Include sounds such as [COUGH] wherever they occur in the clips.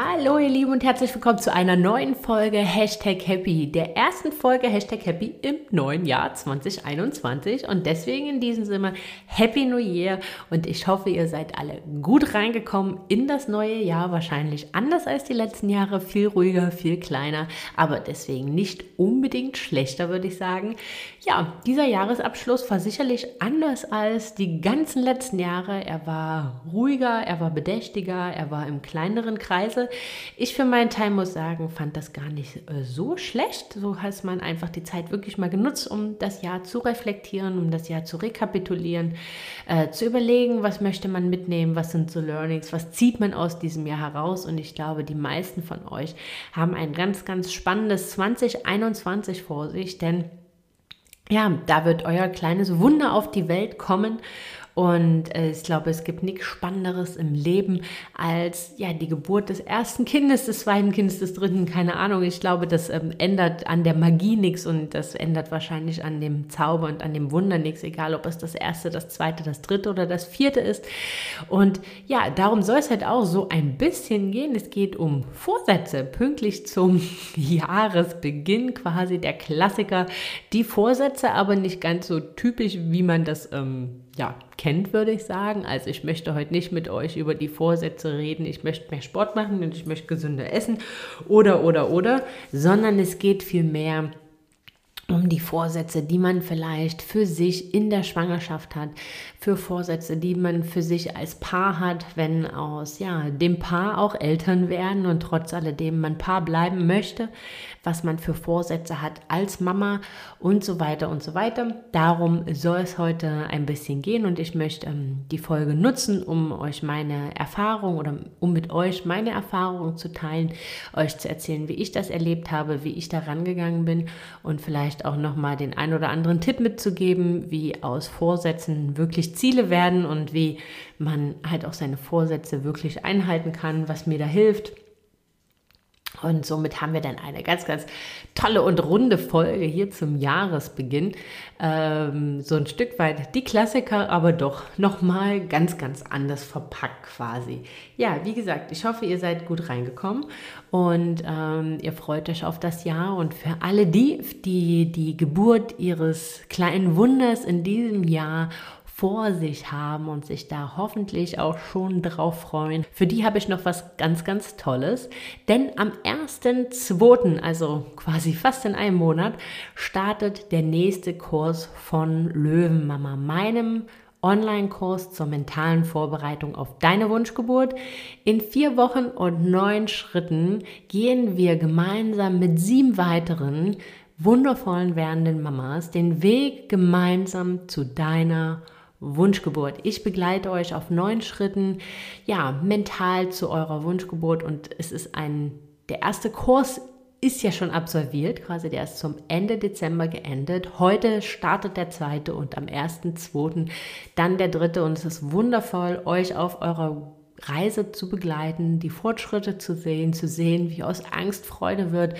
Hallo ihr Lieben und herzlich willkommen zu einer neuen Folge Hashtag Happy, der ersten Folge Hashtag Happy im neuen Jahr 2021 und deswegen in diesem Sinne Happy New Year. Und ich hoffe, ihr seid alle gut reingekommen in das neue Jahr, wahrscheinlich anders als die letzten Jahre, viel ruhiger, viel kleiner, aber deswegen nicht unbedingt schlechter, würde ich sagen. Ja, dieser Jahresabschluss war sicherlich anders als die ganzen letzten Jahre. Er war ruhiger, er war bedächtiger, er war im kleineren Kreise ich für meinen Teil muss sagen, fand das gar nicht äh, so schlecht. So hat man einfach die Zeit wirklich mal genutzt, um das Jahr zu reflektieren, um das Jahr zu rekapitulieren, äh, zu überlegen, was möchte man mitnehmen, was sind so Learnings, was zieht man aus diesem Jahr heraus. Und ich glaube, die meisten von euch haben ein ganz, ganz spannendes 2021 vor sich, denn ja, da wird euer kleines Wunder auf die Welt kommen und äh, ich glaube, es gibt nichts Spannenderes im Leben als ja die Geburt des ersten Kindes, des zweiten Kindes, des dritten, keine Ahnung. Ich glaube, das ähm, ändert an der Magie nichts und das ändert wahrscheinlich an dem Zauber und an dem Wunder nichts, egal ob es das erste, das zweite, das dritte oder das vierte ist. Und ja, darum soll es halt auch so ein bisschen gehen. Es geht um Vorsätze, pünktlich zum [LAUGHS] Jahresbeginn quasi der Klassiker. Die Vorsätze aber nicht ganz so typisch, wie man das ähm, ja, kennt, würde ich sagen. Also ich möchte heute nicht mit euch über die Vorsätze reden, ich möchte mehr Sport machen und ich möchte gesünder essen oder, oder, oder, sondern es geht vielmehr um die Vorsätze, die man vielleicht für sich in der Schwangerschaft hat, für Vorsätze, die man für sich als Paar hat, wenn aus ja, dem Paar auch Eltern werden und trotz alledem man Paar bleiben möchte, was man für Vorsätze hat als Mama und so weiter und so weiter. Darum soll es heute ein bisschen gehen und ich möchte ähm, die Folge nutzen, um euch meine Erfahrung oder um mit euch meine Erfahrungen zu teilen, euch zu erzählen, wie ich das erlebt habe, wie ich da rangegangen bin und vielleicht auch nochmal den ein oder anderen Tipp mitzugeben, wie aus Vorsätzen wirklich Ziele werden und wie man halt auch seine Vorsätze wirklich einhalten kann, was mir da hilft. Und somit haben wir dann eine ganz, ganz tolle und runde Folge hier zum Jahresbeginn. Ähm, so ein Stück weit die Klassiker, aber doch nochmal ganz, ganz anders verpackt quasi. Ja, wie gesagt, ich hoffe, ihr seid gut reingekommen und ähm, ihr freut euch auf das Jahr. Und für alle die, die die Geburt ihres kleinen Wunders in diesem Jahr vor sich haben und sich da hoffentlich auch schon drauf freuen. Für die habe ich noch was ganz, ganz Tolles. Denn am 1.2., also quasi fast in einem Monat, startet der nächste Kurs von Löwenmama, meinem Online-Kurs zur mentalen Vorbereitung auf deine Wunschgeburt. In vier Wochen und neun Schritten gehen wir gemeinsam mit sieben weiteren wundervollen werdenden Mamas den Weg gemeinsam zu deiner Wunschgeburt. Wunschgeburt. Ich begleite euch auf neun Schritten, ja, mental zu eurer Wunschgeburt und es ist ein, der erste Kurs ist ja schon absolviert, quasi der ist zum Ende Dezember geendet. Heute startet der zweite und am 1.2. dann der dritte und es ist wundervoll, euch auf eurer Reise zu begleiten, die Fortschritte zu sehen, zu sehen, wie aus Angst Freude wird,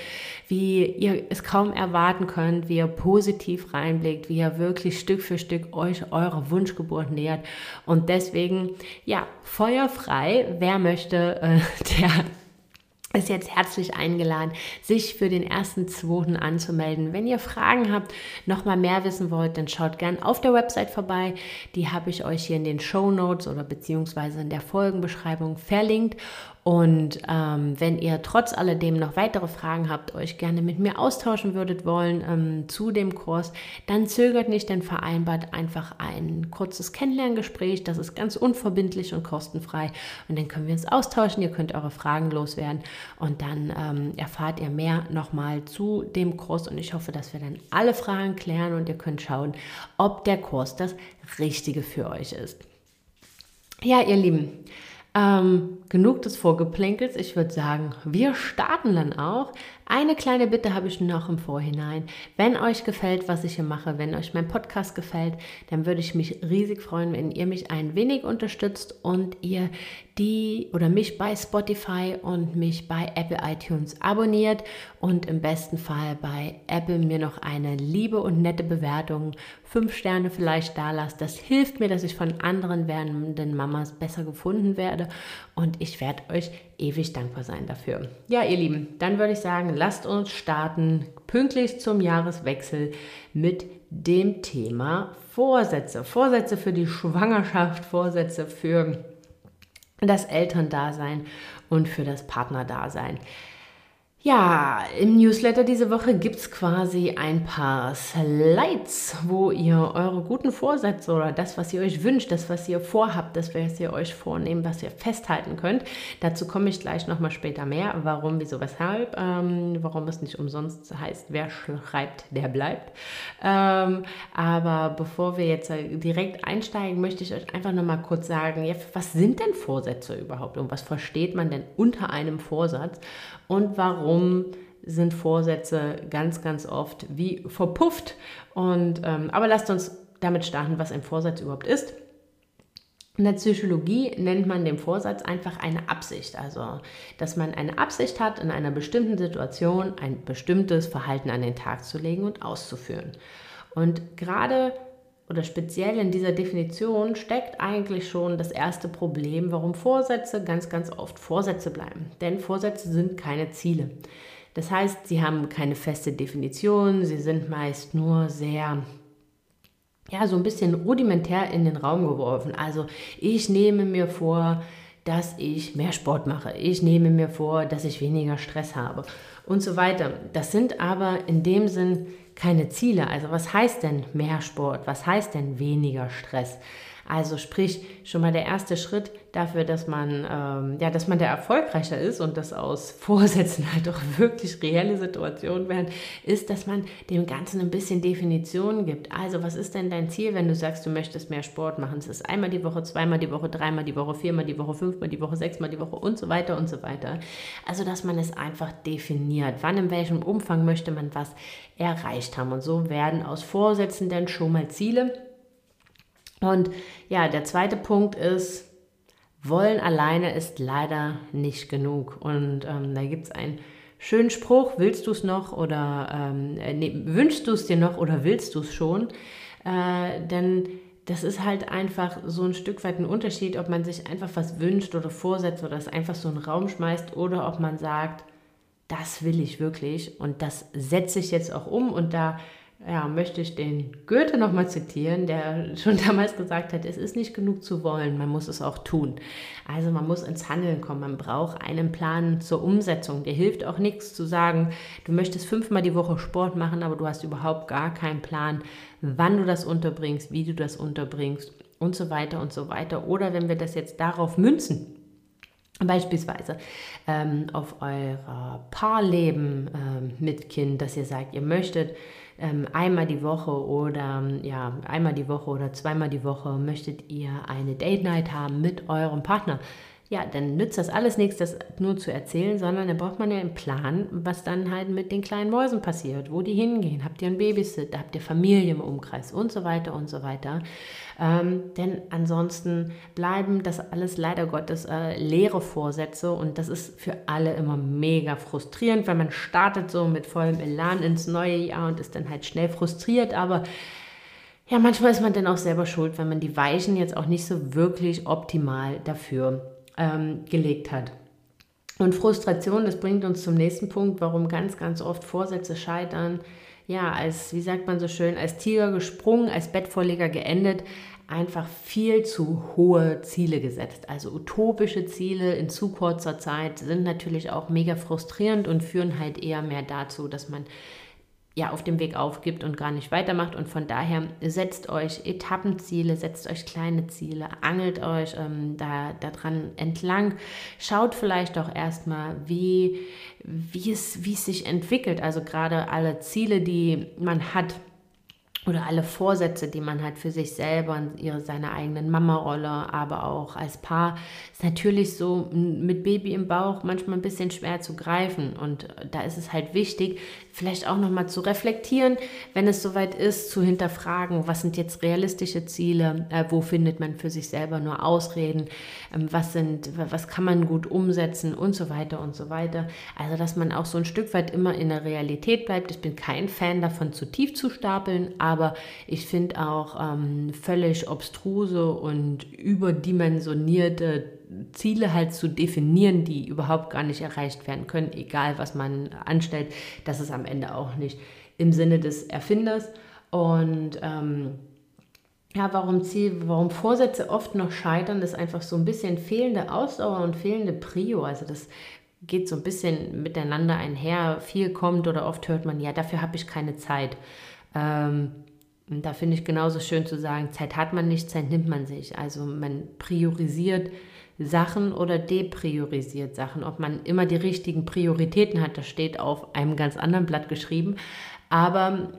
wie ihr es kaum erwarten könnt, wie ihr positiv reinblickt, wie ihr wirklich Stück für Stück euch eurer Wunschgeburt nähert. Und deswegen, ja, feuerfrei, wer möchte, äh, [LAUGHS] der ist jetzt herzlich eingeladen, sich für den ersten zweiten anzumelden. Wenn ihr Fragen habt, noch mal mehr wissen wollt, dann schaut gern auf der Website vorbei. Die habe ich euch hier in den Show Notes oder beziehungsweise in der Folgenbeschreibung verlinkt. Und ähm, wenn ihr trotz alledem noch weitere Fragen habt, euch gerne mit mir austauschen würdet wollen ähm, zu dem Kurs, dann zögert nicht, denn vereinbart einfach ein kurzes Kennenlerngespräch. Das ist ganz unverbindlich und kostenfrei. Und dann können wir uns austauschen. Ihr könnt eure Fragen loswerden und dann ähm, erfahrt ihr mehr nochmal zu dem Kurs. Und ich hoffe, dass wir dann alle Fragen klären und ihr könnt schauen, ob der Kurs das Richtige für euch ist. Ja, ihr Lieben. Ähm, genug des Vorgeplänkels. Ich würde sagen, wir starten dann auch. Eine kleine Bitte habe ich noch im Vorhinein. Wenn euch gefällt, was ich hier mache, wenn euch mein Podcast gefällt, dann würde ich mich riesig freuen, wenn ihr mich ein wenig unterstützt und ihr die oder mich bei Spotify und mich bei Apple iTunes abonniert und im besten Fall bei Apple mir noch eine liebe und nette Bewertung, fünf Sterne vielleicht da lasst. Das hilft mir, dass ich von anderen werdenden Mamas besser gefunden werde und ich werde euch ewig dankbar sein dafür. Ja, ihr Lieben, dann würde ich sagen, lasst uns starten pünktlich zum Jahreswechsel mit dem Thema Vorsätze. Vorsätze für die Schwangerschaft, Vorsätze für das Elterndasein und für das Partnerdasein. Ja, im Newsletter diese Woche gibt es quasi ein paar Slides, wo ihr eure guten Vorsätze oder das, was ihr euch wünscht, das, was ihr vorhabt, das, was ihr euch vornehmt, was ihr festhalten könnt. Dazu komme ich gleich nochmal später mehr. Warum, wieso, weshalb, ähm, warum es nicht umsonst heißt, wer schreibt, der bleibt. Ähm, aber bevor wir jetzt direkt einsteigen, möchte ich euch einfach nochmal kurz sagen, ja, was sind denn Vorsätze überhaupt und was versteht man denn unter einem Vorsatz? und warum sind Vorsätze ganz, ganz oft wie verpufft. Und, ähm, aber lasst uns damit starten, was ein Vorsatz überhaupt ist. In der Psychologie nennt man den Vorsatz einfach eine Absicht, also dass man eine Absicht hat, in einer bestimmten Situation ein bestimmtes Verhalten an den Tag zu legen und auszuführen. Und gerade oder speziell in dieser Definition steckt eigentlich schon das erste Problem, warum Vorsätze ganz, ganz oft Vorsätze bleiben. Denn Vorsätze sind keine Ziele. Das heißt, sie haben keine feste Definition, sie sind meist nur sehr, ja, so ein bisschen rudimentär in den Raum geworfen. Also ich nehme mir vor, dass ich mehr Sport mache. Ich nehme mir vor, dass ich weniger Stress habe und so weiter. Das sind aber in dem Sinn keine Ziele. Also was heißt denn mehr Sport? Was heißt denn weniger Stress? Also sprich, schon mal der erste Schritt dafür, dass man, ähm, ja, dass man der erfolgreicher ist und das aus [LAUGHS] Vorsätzen halt auch wirklich reelle Situationen werden, ist, dass man dem Ganzen ein bisschen Definition gibt. Also was ist denn dein Ziel, wenn du sagst, du möchtest mehr Sport machen? Es ist einmal die Woche, zweimal die Woche, dreimal die Woche, viermal die Woche, fünfmal die Woche, sechsmal die Woche und so weiter und so weiter. Also dass man es einfach definiert. Wann, in welchem Umfang möchte man was erreicht haben? Und so werden aus Vorsätzen dann schon mal Ziele und ja, der zweite Punkt ist, wollen alleine ist leider nicht genug. Und ähm, da gibt es einen schönen Spruch, willst du es noch oder ähm, äh, nee, wünschst du es dir noch oder willst du es schon? Äh, denn das ist halt einfach so ein Stück weit ein Unterschied, ob man sich einfach was wünscht oder vorsetzt oder es einfach so in den Raum schmeißt oder ob man sagt, das will ich wirklich und das setze ich jetzt auch um und da ja, möchte ich den Goethe nochmal zitieren, der [LAUGHS] schon damals gesagt hat, es ist nicht genug zu wollen, man muss es auch tun. Also man muss ins Handeln kommen, man braucht einen Plan zur Umsetzung. Dir hilft auch nichts zu sagen, du möchtest fünfmal die Woche Sport machen, aber du hast überhaupt gar keinen Plan, wann du das unterbringst, wie du das unterbringst und so weiter und so weiter. Oder wenn wir das jetzt darauf münzen, Beispielsweise ähm, auf euer Paarleben ähm, mit Kind, dass ihr sagt, ihr möchtet einmal die Woche oder ja, einmal die Woche oder zweimal die Woche möchtet ihr eine Date Night haben mit eurem Partner ja, dann nützt das alles nichts, das nur zu erzählen, sondern da braucht man ja einen Plan, was dann halt mit den kleinen Mäusen passiert, wo die hingehen. Habt ihr einen Babysit, habt ihr Familie im Umkreis und so weiter und so weiter. Ähm, denn ansonsten bleiben das alles leider Gottes äh, leere Vorsätze und das ist für alle immer mega frustrierend, weil man startet so mit vollem Elan ins neue Jahr und ist dann halt schnell frustriert, aber ja, manchmal ist man dann auch selber schuld, wenn man die Weichen jetzt auch nicht so wirklich optimal dafür ähm, gelegt hat. Und Frustration, das bringt uns zum nächsten Punkt, warum ganz, ganz oft Vorsätze scheitern. Ja, als, wie sagt man so schön, als Tiger gesprungen, als Bettvorleger geendet, einfach viel zu hohe Ziele gesetzt. Also utopische Ziele in zu kurzer Zeit sind natürlich auch mega frustrierend und führen halt eher mehr dazu, dass man ja auf dem Weg aufgibt und gar nicht weitermacht. Und von daher setzt euch Etappenziele, setzt euch kleine Ziele, angelt euch ähm, da daran entlang. Schaut vielleicht auch erstmal, wie, wie, es, wie es sich entwickelt. Also gerade alle Ziele, die man hat, oder alle Vorsätze, die man hat für sich selber und ihre, seine eigenen Mama-Rolle, aber auch als Paar, ist natürlich so mit Baby im Bauch manchmal ein bisschen schwer zu greifen. Und da ist es halt wichtig, vielleicht auch nochmal zu reflektieren, wenn es soweit ist, zu hinterfragen, was sind jetzt realistische Ziele, äh, wo findet man für sich selber nur Ausreden, ähm, was sind, was kann man gut umsetzen und so weiter und so weiter. Also, dass man auch so ein Stück weit immer in der Realität bleibt. Ich bin kein Fan davon, zu tief zu stapeln, aber ich finde auch ähm, völlig obstruse und überdimensionierte Ziele halt zu definieren, die überhaupt gar nicht erreicht werden können, egal was man anstellt, das ist am Ende auch nicht im Sinne des Erfinders. Und ähm, ja, warum Ziel, warum Vorsätze oft noch scheitern, ist einfach so ein bisschen fehlende Ausdauer und fehlende Prio. Also das geht so ein bisschen miteinander einher. Viel kommt oder oft hört man, ja, dafür habe ich keine Zeit. Ähm, und da finde ich genauso schön zu sagen, Zeit hat man nicht, Zeit nimmt man sich. Also man priorisiert Sachen oder depriorisiert Sachen. Ob man immer die richtigen Prioritäten hat, das steht auf einem ganz anderen Blatt geschrieben. Aber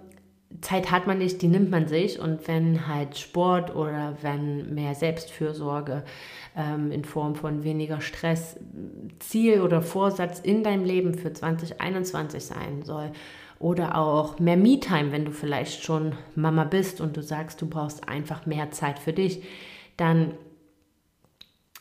Zeit hat man nicht, die nimmt man sich. Und wenn halt Sport oder wenn mehr Selbstfürsorge ähm, in Form von weniger Stress Ziel oder Vorsatz in deinem Leben für 2021 sein soll, oder auch mehr Me-Time, wenn du vielleicht schon Mama bist und du sagst, du brauchst einfach mehr Zeit für dich, dann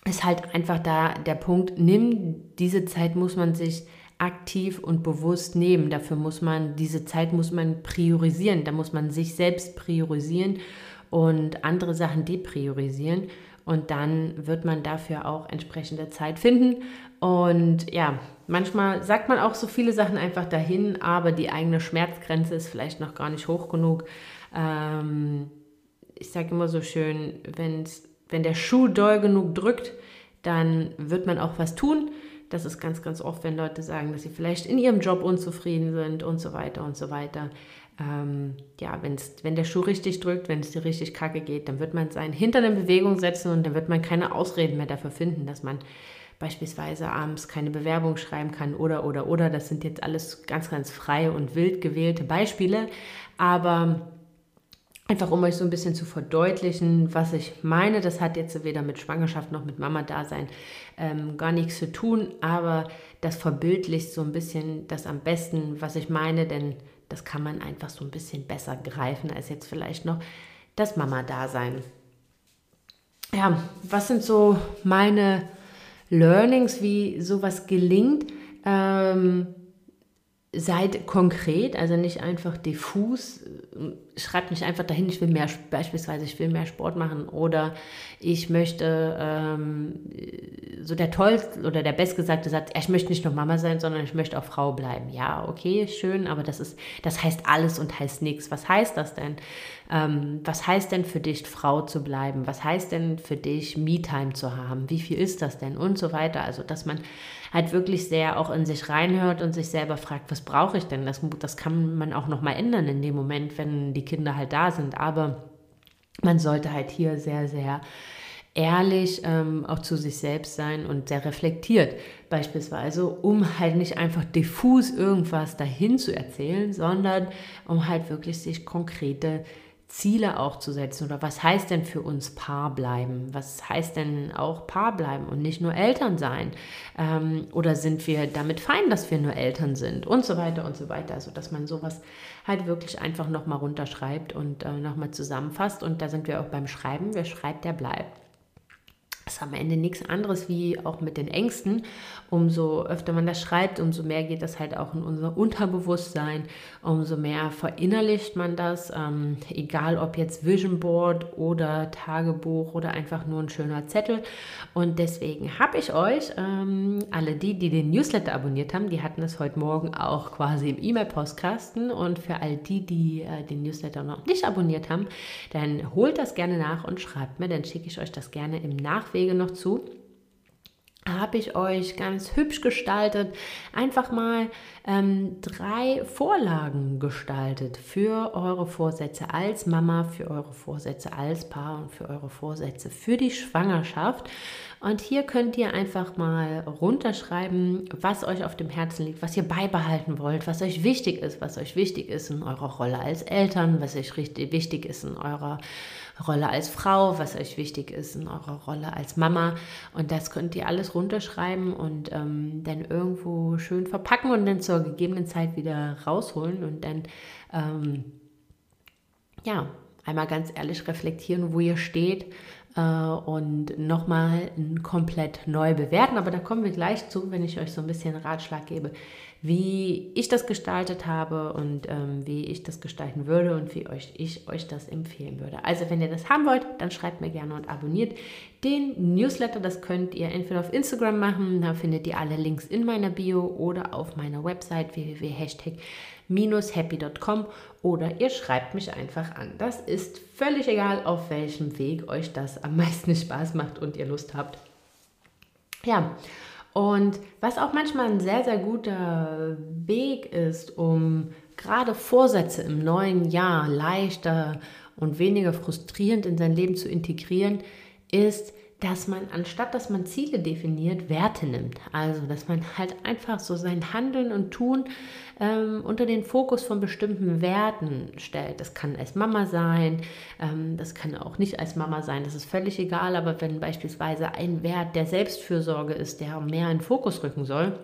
ist halt einfach da der Punkt, nimm diese Zeit muss man sich aktiv und bewusst nehmen. Dafür muss man, diese Zeit muss man priorisieren. Da muss man sich selbst priorisieren und andere Sachen depriorisieren. Und dann wird man dafür auch entsprechende Zeit finden. Und ja, manchmal sagt man auch so viele Sachen einfach dahin, aber die eigene Schmerzgrenze ist vielleicht noch gar nicht hoch genug. Ähm, ich sage immer so schön, wenn's, wenn der Schuh doll genug drückt, dann wird man auch was tun. Das ist ganz, ganz oft, wenn Leute sagen, dass sie vielleicht in ihrem Job unzufrieden sind und so weiter und so weiter. Ähm, ja, wenn's, wenn der Schuh richtig drückt, wenn es dir richtig kacke geht, dann wird man sein Hintern in Bewegung setzen und dann wird man keine Ausreden mehr dafür finden, dass man beispielsweise abends keine Bewerbung schreiben kann oder, oder, oder. Das sind jetzt alles ganz, ganz frei und wild gewählte Beispiele. Aber Einfach um euch so ein bisschen zu verdeutlichen, was ich meine. Das hat jetzt weder mit Schwangerschaft noch mit Mama-Dasein ähm, gar nichts zu tun, aber das verbildlicht so ein bisschen das am besten, was ich meine, denn das kann man einfach so ein bisschen besser greifen als jetzt vielleicht noch das Mama-Dasein. Ja, was sind so meine Learnings, wie sowas gelingt? Ähm, seid konkret, also nicht einfach diffus. Schreibt nicht einfach dahin, ich will mehr, beispielsweise, ich will mehr Sport machen oder ich möchte, ähm, so der tollste oder der bestgesagte Satz, ich möchte nicht nur Mama sein, sondern ich möchte auch Frau bleiben. Ja, okay, schön, aber das ist, das heißt alles und heißt nichts. Was heißt das denn? Ähm, was heißt denn für dich, Frau zu bleiben? Was heißt denn für dich, Me-Time zu haben? Wie viel ist das denn? Und so weiter. Also, dass man halt wirklich sehr auch in sich reinhört und sich selber fragt, was brauche ich denn? Das, das kann man auch nochmal ändern in dem Moment, wenn die Kinder halt da sind. Aber man sollte halt hier sehr, sehr ehrlich ähm, auch zu sich selbst sein und sehr reflektiert beispielsweise, um halt nicht einfach diffus irgendwas dahin zu erzählen, sondern um halt wirklich sich konkrete Ziele auch zu setzen oder was heißt denn für uns Paar bleiben? Was heißt denn auch Paar bleiben und nicht nur Eltern sein? Ähm, oder sind wir damit fein, dass wir nur Eltern sind und so weiter und so weiter? Also dass man sowas halt wirklich einfach nochmal runterschreibt und äh, nochmal zusammenfasst und da sind wir auch beim Schreiben. Wer schreibt, der bleibt ist am Ende nichts anderes wie auch mit den Ängsten. Umso öfter man das schreibt, umso mehr geht das halt auch in unser Unterbewusstsein, umso mehr verinnerlicht man das, ähm, egal ob jetzt Vision Board oder Tagebuch oder einfach nur ein schöner Zettel. Und deswegen habe ich euch, ähm, alle die, die den Newsletter abonniert haben, die hatten es heute Morgen auch quasi im E-Mail-Postkasten. Und für all die, die äh, den Newsletter noch nicht abonniert haben, dann holt das gerne nach und schreibt mir, dann schicke ich euch das gerne im Nachweg Wege noch zu. habe ich euch ganz hübsch gestaltet, einfach mal ähm, drei Vorlagen gestaltet für eure Vorsätze als Mama, für eure Vorsätze als Paar und für eure Vorsätze für die Schwangerschaft. Und hier könnt ihr einfach mal runterschreiben, was euch auf dem Herzen liegt, was ihr beibehalten wollt, was euch wichtig ist, was euch wichtig ist in eurer Rolle als Eltern, was euch richtig wichtig ist in eurer Rolle als Frau, was euch wichtig ist in eurer Rolle als Mama. Und das könnt ihr alles runterschreiben und ähm, dann irgendwo schön verpacken und dann zur gegebenen Zeit wieder rausholen und dann, ähm, ja, einmal ganz ehrlich reflektieren, wo ihr steht äh, und nochmal komplett neu bewerten. Aber da kommen wir gleich zu, wenn ich euch so ein bisschen Ratschlag gebe, wie ich das gestaltet habe und ähm, wie ich das gestalten würde und wie euch, ich euch das empfehlen würde. Also wenn ihr das haben wollt, dann schreibt mir gerne und abonniert den Newsletter. Das könnt ihr entweder auf Instagram machen, da findet ihr alle Links in meiner Bio oder auf meiner Website www.happy.com oder ihr schreibt mich einfach an. Das ist völlig egal, auf welchem Weg euch das am meisten [LAUGHS] Spaß macht und ihr Lust habt. Ja, und was auch manchmal ein sehr, sehr guter Weg ist, um gerade Vorsätze im neuen Jahr leichter und weniger frustrierend in sein Leben zu integrieren, ist, dass man, anstatt dass man Ziele definiert, Werte nimmt. Also, dass man halt einfach so sein Handeln und Tun ähm, unter den Fokus von bestimmten Werten stellt. Das kann als Mama sein, ähm, das kann auch nicht als Mama sein, das ist völlig egal, aber wenn beispielsweise ein Wert der Selbstfürsorge ist, der mehr in den Fokus rücken soll,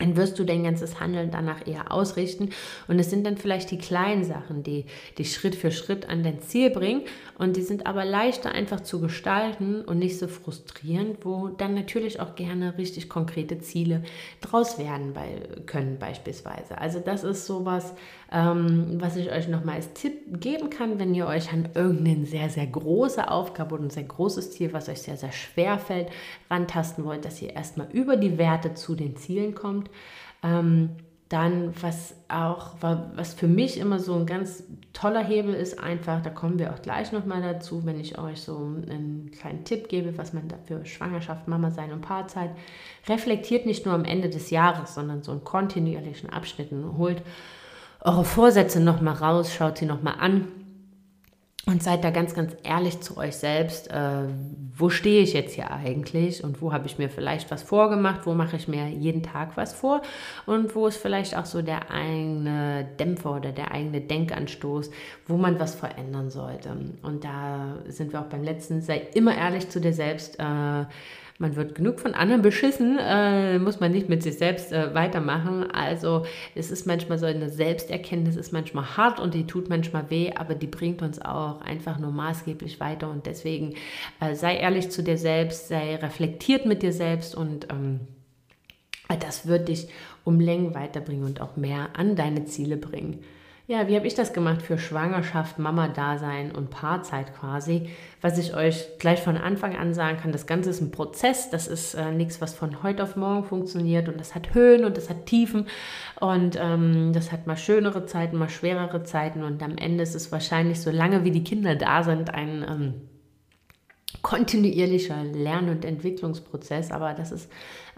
dann wirst du dein ganzes Handeln danach eher ausrichten. Und es sind dann vielleicht die kleinen Sachen, die dich Schritt für Schritt an dein Ziel bringen. Und die sind aber leichter einfach zu gestalten und nicht so frustrierend, wo dann natürlich auch gerne richtig konkrete Ziele draus werden können beispielsweise. Also das ist sowas, ähm, was ich euch nochmal als Tipp geben kann, wenn ihr euch an irgendeine sehr, sehr große Aufgabe oder ein sehr großes Ziel, was euch sehr, sehr schwer fällt, rantasten wollt, dass ihr erstmal über die Werte zu den Zielen kommt. Ähm, dann, was auch, was für mich immer so ein ganz toller Hebel ist, einfach, da kommen wir auch gleich nochmal dazu, wenn ich euch so einen kleinen Tipp gebe, was man da für Schwangerschaft, Mama sein und Paarzeit reflektiert, nicht nur am Ende des Jahres, sondern so in kontinuierlichen Abschnitten, holt eure Vorsätze nochmal raus, schaut sie nochmal an und seid da ganz, ganz ehrlich zu euch selbst. Äh, wo stehe ich jetzt hier eigentlich und wo habe ich mir vielleicht was vorgemacht? Wo mache ich mir jeden Tag was vor? Und wo ist vielleicht auch so der eigene Dämpfer oder der eigene Denkanstoß, wo man was verändern sollte? Und da sind wir auch beim letzten. Sei immer ehrlich zu dir selbst. Äh, man wird genug von anderen beschissen, äh, muss man nicht mit sich selbst äh, weitermachen. Also es ist manchmal so eine Selbsterkenntnis, ist manchmal hart und die tut manchmal weh, aber die bringt uns auch einfach nur maßgeblich weiter. Und deswegen äh, sei ehrlich zu dir selbst, sei reflektiert mit dir selbst und ähm, das wird dich um Längen weiterbringen und auch mehr an deine Ziele bringen. Ja, wie habe ich das gemacht? Für Schwangerschaft, Mama-Dasein und Paarzeit quasi? Was ich euch gleich von Anfang an sagen kann, das Ganze ist ein Prozess, das ist äh, nichts, was von heute auf morgen funktioniert. Und das hat Höhen und das hat Tiefen. Und ähm, das hat mal schönere Zeiten, mal schwerere Zeiten. Und am Ende ist es wahrscheinlich, so lange wie die Kinder da sind, ein... Ähm, kontinuierlicher Lern- und Entwicklungsprozess, aber das ist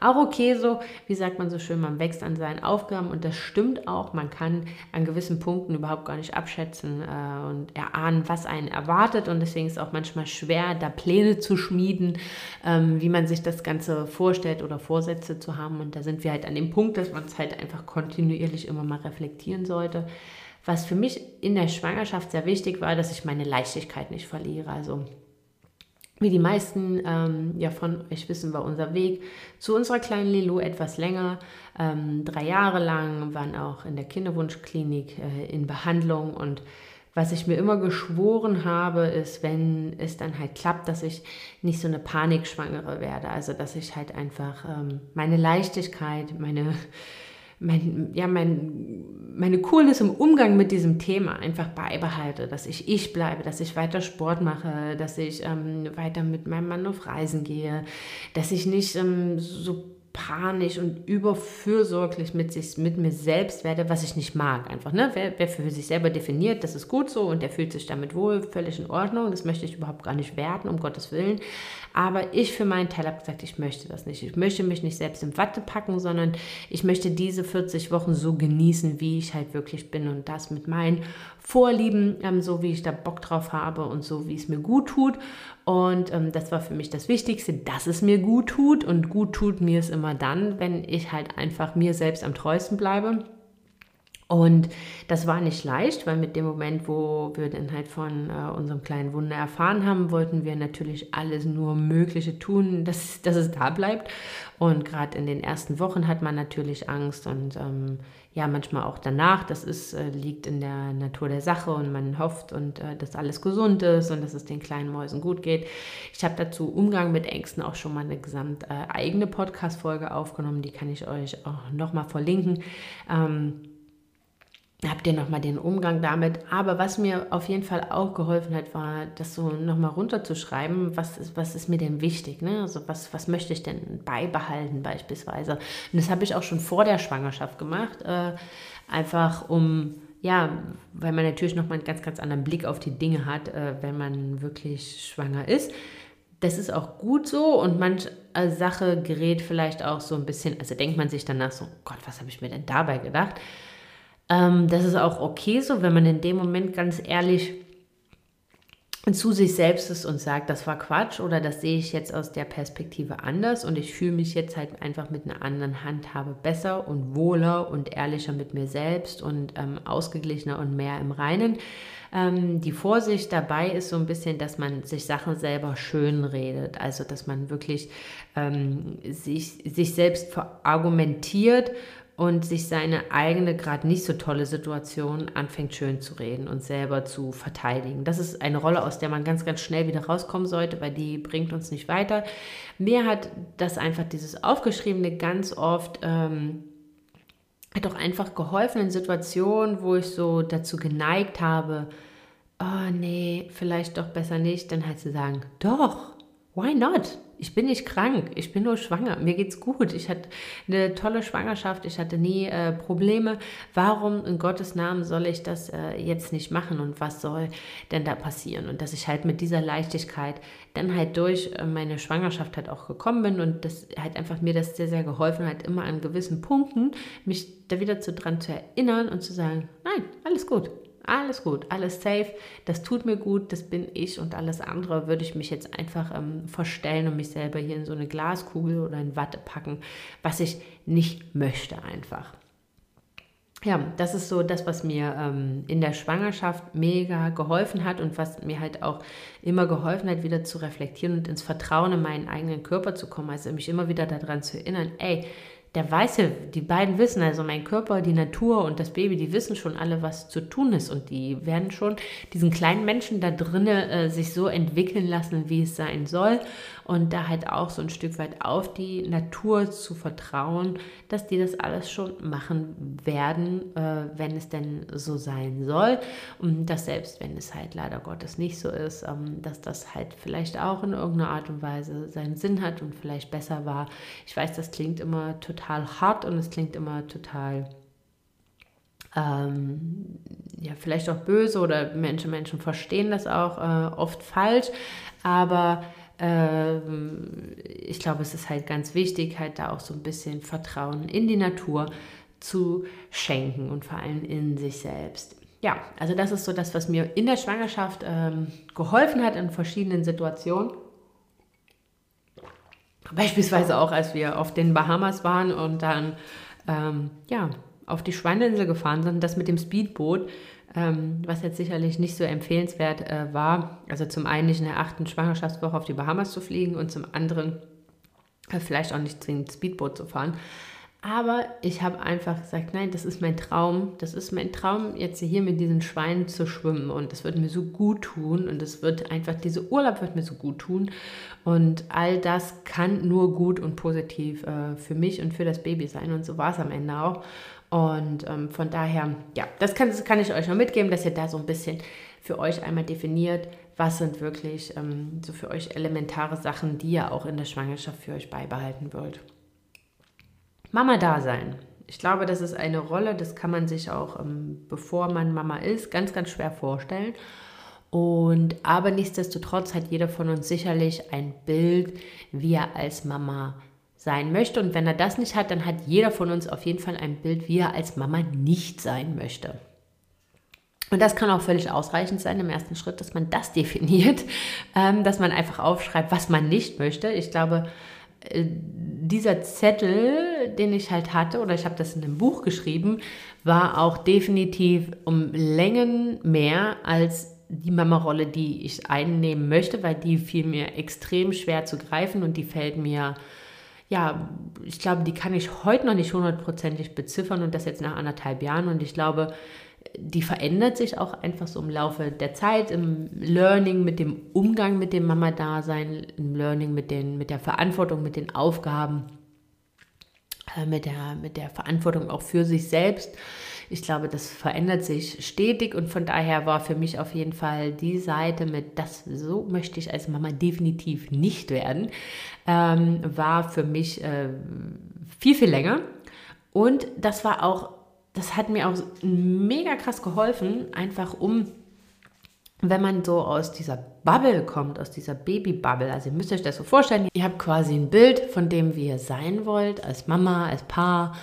auch okay so. Wie sagt man so schön, man wächst an seinen Aufgaben und das stimmt auch. Man kann an gewissen Punkten überhaupt gar nicht abschätzen äh, und erahnen, was einen erwartet und deswegen ist es auch manchmal schwer, da Pläne zu schmieden, ähm, wie man sich das Ganze vorstellt oder Vorsätze zu haben und da sind wir halt an dem Punkt, dass man es halt einfach kontinuierlich immer mal reflektieren sollte. Was für mich in der Schwangerschaft sehr wichtig war, dass ich meine Leichtigkeit nicht verliere. Also wie die meisten ähm, ja von euch wissen, war unser Weg zu unserer kleinen Lilo etwas länger. Ähm, drei Jahre lang waren auch in der Kinderwunschklinik äh, in Behandlung und was ich mir immer geschworen habe, ist, wenn es dann halt klappt, dass ich nicht so eine Panikschwangere werde. Also dass ich halt einfach ähm, meine Leichtigkeit, meine mein, ja, mein, meine Coolness im Umgang mit diesem Thema einfach beibehalte, dass ich ich bleibe, dass ich weiter Sport mache, dass ich ähm, weiter mit meinem Mann auf Reisen gehe, dass ich nicht ähm, so panisch und überfürsorglich mit, sich, mit mir selbst werde, was ich nicht mag. Einfach, ne? Wer, wer für sich selber definiert, das ist gut so und der fühlt sich damit wohl, völlig in Ordnung. Das möchte ich überhaupt gar nicht werten, um Gottes Willen. Aber ich für meinen Teil habe gesagt, ich möchte das nicht. Ich möchte mich nicht selbst in Watte packen, sondern ich möchte diese 40 Wochen so genießen, wie ich halt wirklich bin und das mit meinen Vorlieben, ähm, so wie ich da Bock drauf habe und so wie es mir gut tut. Und ähm, das war für mich das Wichtigste, dass es mir gut tut. Und gut tut mir es immer dann, wenn ich halt einfach mir selbst am treuesten bleibe. Und das war nicht leicht, weil mit dem Moment, wo wir dann halt von äh, unserem kleinen Wunder erfahren haben, wollten wir natürlich alles nur Mögliche tun, [LAUGHS] dass, dass es da bleibt. Und gerade in den ersten Wochen hat man natürlich Angst und ähm, ja, manchmal auch danach. Das ist, äh, liegt in der Natur der Sache und man hofft und äh, dass alles gesund ist und dass es den kleinen Mäusen gut geht. Ich habe dazu Umgang mit Ängsten auch schon mal eine gesamt äh, eigene Podcast-Folge aufgenommen, die kann ich euch auch nochmal verlinken. Ähm, habt ihr nochmal den Umgang damit. Aber was mir auf jeden Fall auch geholfen hat, war, das so nochmal runterzuschreiben, was ist, was ist mir denn wichtig, ne? Also was, was möchte ich denn beibehalten beispielsweise. Und das habe ich auch schon vor der Schwangerschaft gemacht, äh, einfach um, ja, weil man natürlich nochmal einen ganz, ganz anderen Blick auf die Dinge hat, äh, wenn man wirklich schwanger ist. Das ist auch gut so und manche Sache gerät vielleicht auch so ein bisschen, also denkt man sich danach so, Gott, was habe ich mir denn dabei gedacht? Ähm, das ist auch okay so, wenn man in dem Moment ganz ehrlich zu sich selbst ist und sagt, das war Quatsch oder das sehe ich jetzt aus der Perspektive anders und ich fühle mich jetzt halt einfach mit einer anderen Handhabe besser und wohler und ehrlicher mit mir selbst und ähm, ausgeglichener und mehr im Reinen. Ähm, die Vorsicht dabei ist so ein bisschen, dass man sich Sachen selber schön redet, also dass man wirklich ähm, sich, sich selbst argumentiert und sich seine eigene, gerade nicht so tolle Situation anfängt schön zu reden und selber zu verteidigen. Das ist eine Rolle, aus der man ganz, ganz schnell wieder rauskommen sollte, weil die bringt uns nicht weiter. Mir hat das einfach dieses Aufgeschriebene ganz oft. Ähm, hat auch einfach geholfen in Situationen, wo ich so dazu geneigt habe, oh nee, vielleicht doch besser nicht, dann halt zu sagen, doch, why not? ich bin nicht krank, ich bin nur schwanger, mir geht's gut, ich hatte eine tolle Schwangerschaft, ich hatte nie äh, Probleme. Warum in Gottes Namen soll ich das äh, jetzt nicht machen und was soll denn da passieren? Und dass ich halt mit dieser Leichtigkeit dann halt durch äh, meine Schwangerschaft halt auch gekommen bin und das halt einfach mir das sehr, sehr geholfen hat, immer an gewissen Punkten mich da wieder zu dran zu erinnern und zu sagen, nein, alles gut, alles gut, alles safe, das tut mir gut, das bin ich und alles andere würde ich mich jetzt einfach ähm, verstellen und mich selber hier in so eine Glaskugel oder in Watte packen, was ich nicht möchte einfach. Ja, das ist so das, was mir ähm, in der Schwangerschaft mega geholfen hat und was mir halt auch immer geholfen hat, wieder zu reflektieren und ins Vertrauen in meinen eigenen Körper zu kommen. Also mich immer wieder daran zu erinnern, ey, der weiß ja, die beiden wissen, also mein Körper, die Natur und das Baby, die wissen schon alle, was zu tun ist. Und die werden schon diesen kleinen Menschen da drinnen äh, sich so entwickeln lassen, wie es sein soll und da halt auch so ein Stück weit auf die Natur zu vertrauen, dass die das alles schon machen werden, äh, wenn es denn so sein soll und dass selbst wenn es halt leider Gottes nicht so ist, ähm, dass das halt vielleicht auch in irgendeiner Art und Weise seinen Sinn hat und vielleicht besser war. Ich weiß, das klingt immer total hart und es klingt immer total, ähm, ja, vielleicht auch böse oder Menschen, Menschen verstehen das auch äh, oft falsch, aber ich glaube, es ist halt ganz wichtig, halt da auch so ein bisschen Vertrauen in die Natur zu schenken und vor allem in sich selbst. Ja, also das ist so das, was mir in der Schwangerschaft ähm, geholfen hat in verschiedenen Situationen. Beispielsweise auch, als wir auf den Bahamas waren und dann ähm, ja, auf die Schweininsel gefahren sind, das mit dem Speedboot, ähm, was jetzt sicherlich nicht so empfehlenswert äh, war. Also zum einen nicht in der achten Schwangerschaftswoche auf die Bahamas zu fliegen und zum anderen äh, vielleicht auch nicht zwingend Speedboot zu fahren. Aber ich habe einfach gesagt, nein, das ist mein Traum. Das ist mein Traum, jetzt hier mit diesen Schweinen zu schwimmen. Und das wird mir so gut tun. Und es wird einfach, dieser Urlaub wird mir so gut tun. Und all das kann nur gut und positiv äh, für mich und für das Baby sein. Und so war es am Ende auch. Und ähm, von daher, ja, das kann, das kann ich euch noch mitgeben, dass ihr da so ein bisschen für euch einmal definiert, was sind wirklich ähm, so für euch elementare Sachen, die ihr auch in der Schwangerschaft für euch beibehalten wollt. Mama-Dasein. Ich glaube, das ist eine Rolle, das kann man sich auch, ähm, bevor man Mama ist, ganz, ganz schwer vorstellen. Und aber nichtsdestotrotz hat jeder von uns sicherlich ein Bild, wie er als Mama sein möchte. Und wenn er das nicht hat, dann hat jeder von uns auf jeden Fall ein Bild, wie er als Mama nicht sein möchte. Und das kann auch völlig ausreichend sein im ersten Schritt, dass man das [LAUGHS] definiert, ähm, dass man einfach aufschreibt, was man nicht möchte. Ich glaube, äh, dieser Zettel, den ich halt hatte, oder ich habe das in einem Buch geschrieben, war auch definitiv um Längen mehr als die Mama-Rolle, die ich einnehmen möchte, weil die fiel mir extrem schwer zu greifen und die fällt mir, ja, ich glaube, die kann ich heute noch nicht hundertprozentig beziffern und das jetzt nach anderthalb Jahren und ich glaube, die verändert sich auch einfach so im Laufe der Zeit, im Learning mit dem Umgang mit dem Mama-Dasein, im Learning mit, den, mit der Verantwortung, mit den Aufgaben, äh, mit, der, mit der Verantwortung auch für sich selbst. Ich glaube, das verändert sich stetig und von daher war für mich auf jeden Fall die Seite mit, das so möchte ich als Mama definitiv nicht werden, ähm, war für mich äh, viel, viel länger. Und das war auch das hat mir auch mega krass geholfen, einfach um, wenn man so aus dieser Bubble kommt, aus dieser Baby-Bubble. Also ihr müsst euch das so vorstellen, ihr habt quasi ein Bild von dem, wie ihr sein wollt, als Mama, als Paar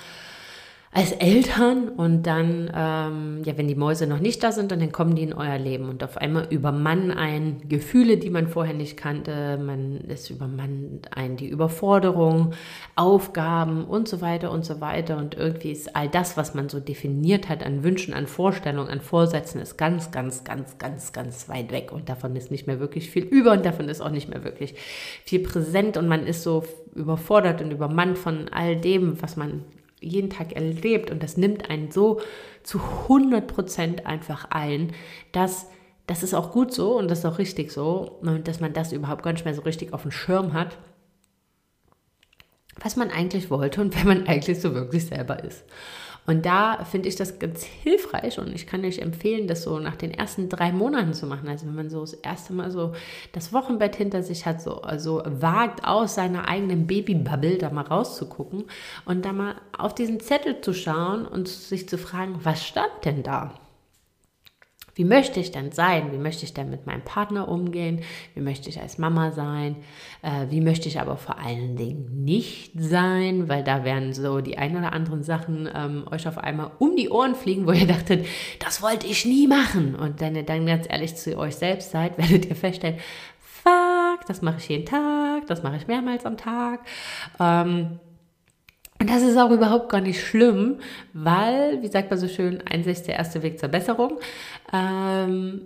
als Eltern und dann, ähm, ja, wenn die Mäuse noch nicht da sind, dann kommen die in euer Leben und auf einmal übermannen ein Gefühle, die man vorher nicht kannte, man ist übermannt ein die Überforderung, Aufgaben und so weiter und so weiter. Und irgendwie ist all das, was man so definiert hat an Wünschen, an Vorstellungen, an Vorsätzen, ist ganz, ganz, ganz, ganz, ganz weit weg. Und davon ist nicht mehr wirklich viel über und davon ist auch nicht mehr wirklich viel präsent. Und man ist so überfordert und übermannt von all dem, was man jeden Tag erlebt und das nimmt einen so zu 100 Prozent einfach ein, dass das ist auch gut so und das ist auch richtig so, dass man das überhaupt gar nicht mehr so richtig auf dem Schirm hat, was man eigentlich wollte und wer man [LAUGHS] eigentlich so wirklich selber ist. Und da finde ich das ganz hilfreich und ich kann euch empfehlen, das so nach den ersten drei Monaten zu machen. Also wenn man so das erste Mal so das Wochenbett hinter sich hat, so also wagt aus seiner eigenen Babybubble da mal rauszugucken und da mal auf diesen Zettel zu schauen und sich zu fragen, was stand denn da? Wie möchte ich denn sein? Wie möchte ich denn mit meinem Partner umgehen? Wie möchte ich als Mama sein? Äh, wie möchte ich aber vor allen Dingen nicht sein? Weil da werden so die ein oder anderen Sachen ähm, euch auf einmal um die Ohren fliegen, wo ihr dachtet, das wollte ich nie machen. Und wenn ihr dann ganz ehrlich zu euch selbst seid, [LAUGHS] werdet ihr feststellen, fuck, das mache ich jeden Tag, das mache ich mehrmals am Tag. Ähm, und das ist auch überhaupt gar nicht schlimm, weil, wie sagt man so schön, Einsicht ist der erste Weg zur Besserung. Ähm,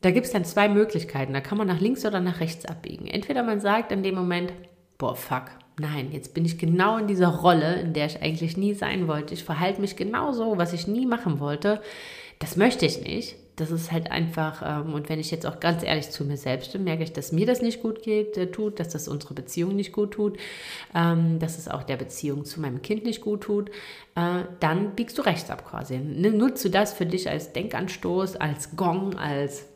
da gibt es dann zwei Möglichkeiten. Da kann man nach links oder nach rechts abbiegen. Entweder man sagt in dem Moment, boah, fuck, nein, jetzt bin ich genau in dieser Rolle, in der ich eigentlich nie sein wollte. Ich verhalte mich genau so, was ich nie machen wollte. Das möchte ich nicht das ist halt einfach, ähm, und wenn ich jetzt auch ganz ehrlich zu mir selbst bin, merke ich, dass mir das nicht gut geht, äh, tut, dass das unsere Beziehung nicht gut tut, ähm, dass es auch der Beziehung zu meinem Kind nicht gut tut, äh, dann biegst du rechts ab quasi. Nutze das für dich als Denkanstoß, als Gong, als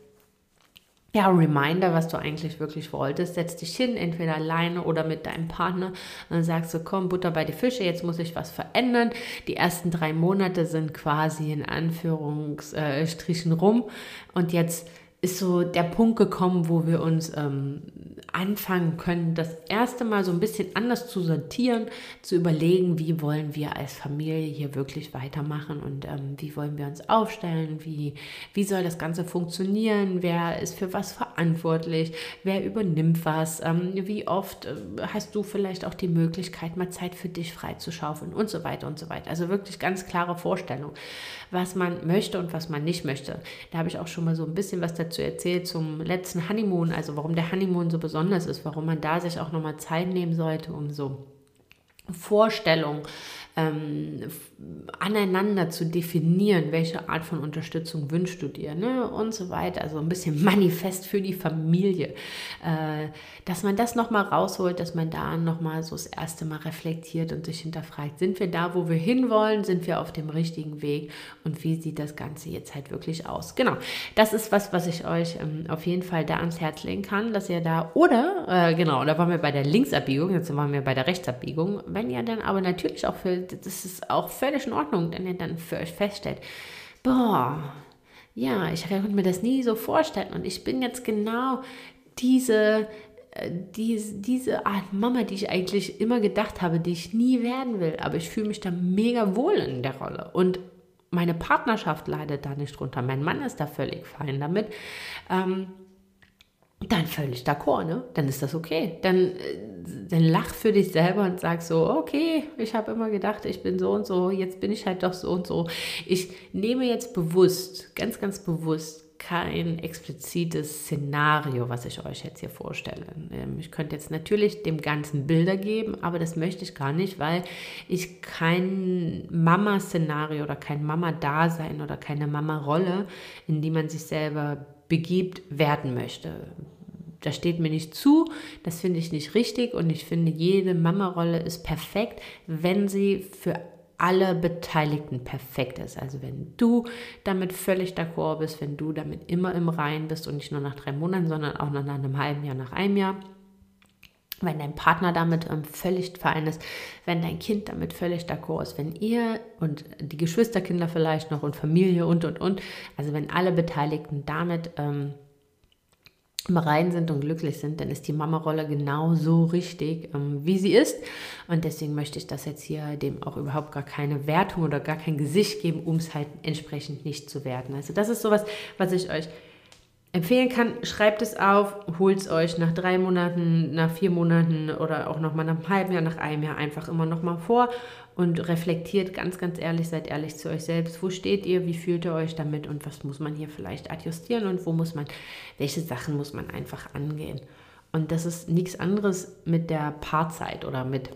ja, Reminder, was du eigentlich wirklich wolltest. Setz dich hin, entweder alleine oder mit deinem Partner und sagst du, komm, Butter bei die Fische, jetzt muss ich was verändern. Die ersten drei Monate sind quasi in Anführungsstrichen rum und jetzt ist so der Punkt gekommen, wo wir uns ähm, anfangen können, das erste Mal so ein bisschen anders zu sortieren, zu überlegen, wie wollen wir als Familie hier wirklich weitermachen und ähm, wie wollen wir uns aufstellen, wie, wie soll das Ganze funktionieren, wer ist für was verantwortlich, wer übernimmt was, ähm, wie oft äh, hast du vielleicht auch die Möglichkeit, mal Zeit für dich freizuschaufeln und so weiter und so weiter. Also wirklich ganz klare Vorstellung, was man möchte und was man nicht möchte. Da habe ich auch schon mal so ein bisschen was dazu erzählt zum letzten Honeymoon, also warum der Honeymoon so besonders besonders ist, warum man da sich auch nochmal Zeit nehmen sollte, um so Vorstellungen ähm, aneinander zu definieren, welche Art von Unterstützung wünschst du dir ne? und so weiter. Also ein bisschen [LAUGHS] Manifest für die Familie. Äh, dass man das nochmal rausholt, dass man da nochmal so das erste Mal reflektiert und sich hinterfragt, sind wir da, wo wir hinwollen, sind wir auf dem richtigen Weg und wie sieht das Ganze jetzt halt wirklich aus. Genau, das ist was, was ich euch ähm, auf jeden Fall da ans Herz legen kann, dass ihr da, oder, äh, genau, da waren wir bei der Linksabbiegung, jetzt waren wir bei der Rechtsabbiegung, wenn ihr dann aber natürlich auch für das ist auch völlig in Ordnung, wenn ihr dann für euch feststellt, boah, ja, ich konnte mir das nie so vorstellen und ich bin jetzt genau diese, äh, diese, diese Art Mama, die ich eigentlich immer gedacht habe, die ich nie werden will, aber ich fühle mich da mega wohl in der Rolle und meine Partnerschaft leidet da nicht drunter, mein Mann ist da völlig fein damit. Ähm, dann völlig d'accord, ne? Dann ist das okay. Dann, äh, dann lach für dich selber und sag so, okay, ich habe immer gedacht, ich bin so und so, jetzt bin ich halt doch so und so. Ich nehme jetzt bewusst, ganz, ganz bewusst kein explizites Szenario, was ich euch jetzt hier vorstelle. Ähm, ich könnte jetzt natürlich dem Ganzen Bilder geben, aber das möchte ich gar nicht, weil ich kein Mama-Szenario oder kein Mama-Dasein oder keine Mama-Rolle, in die man sich selber begibt, werden möchte. Das steht mir nicht zu, das finde ich nicht richtig und ich finde, jede Mama-Rolle ist perfekt, wenn sie für alle Beteiligten perfekt ist. Also wenn du damit völlig d'accord bist, wenn du damit immer im Rein bist und nicht nur nach drei Monaten, sondern auch nach einem halben Jahr, nach einem Jahr. Wenn dein Partner damit ähm, völlig fein ist, wenn dein Kind damit völlig d'accord ist, wenn ihr und die Geschwisterkinder vielleicht noch und Familie und und und, also wenn alle Beteiligten damit ähm, Rein sind und glücklich sind, dann ist die Mama-Rolle genau so richtig, ähm, wie sie ist. Und deswegen möchte ich das jetzt hier dem auch überhaupt gar keine Wertung oder gar kein Gesicht geben, um es halt entsprechend nicht zu werten. Also das ist sowas, was ich euch empfehlen kann. Schreibt es auf, holt es euch nach drei Monaten, nach vier Monaten oder auch nochmal nach einem halben Jahr, nach einem Jahr einfach immer nochmal vor und reflektiert ganz, ganz ehrlich, seid ehrlich zu euch selbst. Wo steht ihr? Wie fühlt ihr euch damit? Und was muss man hier vielleicht adjustieren? Und wo muss man, welche Sachen muss man einfach angehen? Und das ist nichts anderes mit der Paarzeit oder mit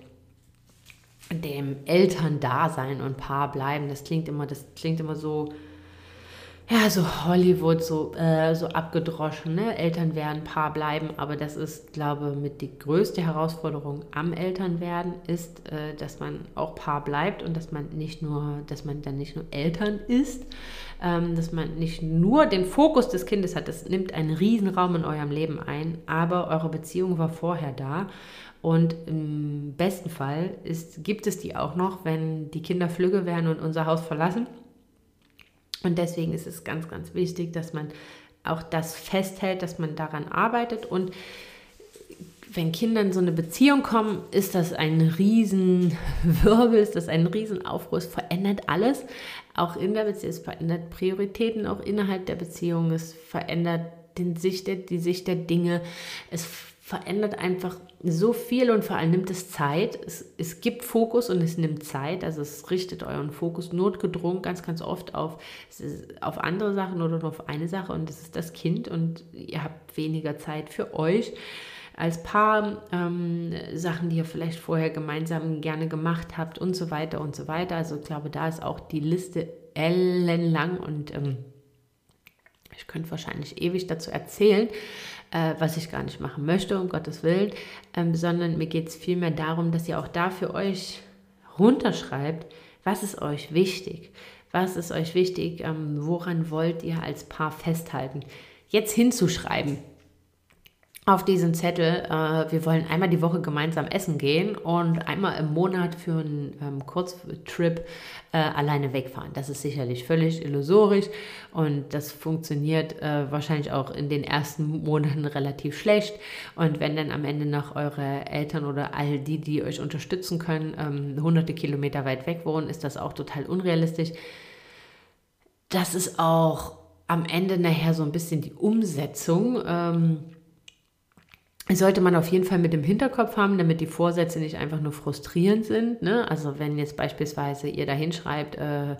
dem Elterndasein und Paar bleiben. Das klingt immer, das klingt immer so, ja, so Hollywood, so, äh, so abgedroschen, ne? Eltern werden, Paar bleiben, aber das ist, glaube ich, mit die größte Herausforderung am Elternwerden ist, äh, dass man auch Paar bleibt und dass man nicht nur, dass man dann nicht nur Eltern ist, ähm, dass man nicht nur den Fokus des Kindes hat, das nimmt einen Riesenraum in eurem Leben ein, aber eure Beziehung war vorher da. Und im besten Fall ist, gibt es die auch noch, wenn die Kinder flügge werden und unser Haus verlassen und deswegen ist es ganz, ganz wichtig, dass man auch das festhält, dass man daran arbeitet. Und wenn Kinder in so eine Beziehung kommen, ist das ein Riesenwirbel, ist das ein Riesenaufruhr, es verändert alles. Auch in der Beziehung, es verändert Prioritäten auch innerhalb der Beziehung, es verändert den Sicht der, die Sicht der Dinge, es verändert einfach so viel und vor allem nimmt es Zeit. Es, es gibt Fokus und es nimmt Zeit. Also es richtet euren Fokus notgedrungen ganz, ganz oft auf, auf andere Sachen oder nur auf eine Sache und das ist das Kind und ihr habt weniger Zeit für euch als Paar, ähm, Sachen, die ihr vielleicht vorher gemeinsam gerne gemacht habt und so weiter und so weiter. Also ich glaube, da ist auch die Liste ellenlang und ähm, ich könnte wahrscheinlich ewig dazu erzählen äh, was ich gar nicht machen möchte, um Gottes Willen, ähm, sondern mir geht es vielmehr darum, dass ihr auch da für euch runterschreibt, was ist euch wichtig, was ist euch wichtig, ähm, woran wollt ihr als Paar festhalten. Jetzt hinzuschreiben, auf diesen Zettel, äh, wir wollen einmal die Woche gemeinsam essen gehen und einmal im Monat für einen ähm, Kurztrip äh, alleine wegfahren. Das ist sicherlich völlig illusorisch und das funktioniert äh, wahrscheinlich auch in den ersten Monaten relativ schlecht. Und wenn dann am Ende noch eure Eltern oder all die, die euch unterstützen können, ähm, hunderte Kilometer weit weg wohnen, ist das auch total unrealistisch. Das ist auch am Ende nachher so ein bisschen die Umsetzung. Ähm, sollte man auf jeden Fall mit im Hinterkopf haben, damit die Vorsätze nicht einfach nur frustrierend sind. Ne? Also wenn jetzt beispielsweise ihr da hinschreibt, äh,